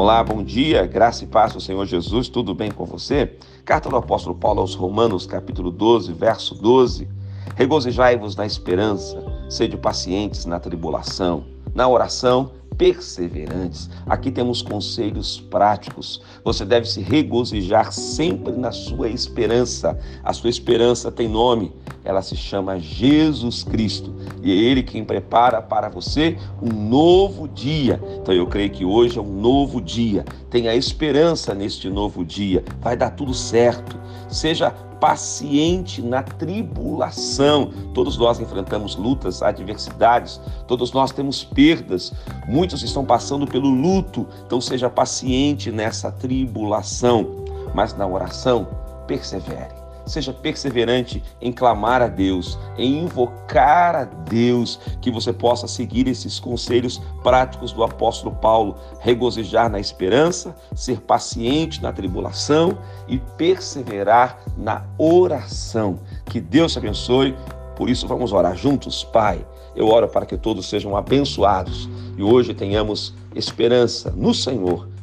Olá, bom dia, graça e paz do Senhor Jesus, tudo bem com você? Carta do apóstolo Paulo aos Romanos, capítulo 12, verso 12. Regozijai-vos na esperança, sede pacientes na tribulação, na oração, perseverantes. Aqui temos conselhos práticos. Você deve se regozijar sempre na sua esperança. A sua esperança tem nome, ela se chama Jesus Cristo. E é Ele quem prepara para você um novo dia. Então eu creio que hoje é um novo dia. Tenha esperança neste novo dia. Vai dar tudo certo. Seja paciente na tribulação. Todos nós enfrentamos lutas, adversidades, todos nós temos perdas, muitos estão passando pelo luto, então seja paciente nessa tribulação, mas na oração, persevere. Seja perseverante em clamar a Deus, em invocar a Deus, que você possa seguir esses conselhos práticos do apóstolo Paulo, regozijar na esperança, ser paciente na tribulação e perseverar na oração. Que Deus te abençoe. Por isso, vamos orar juntos, Pai. Eu oro para que todos sejam abençoados e hoje tenhamos esperança no Senhor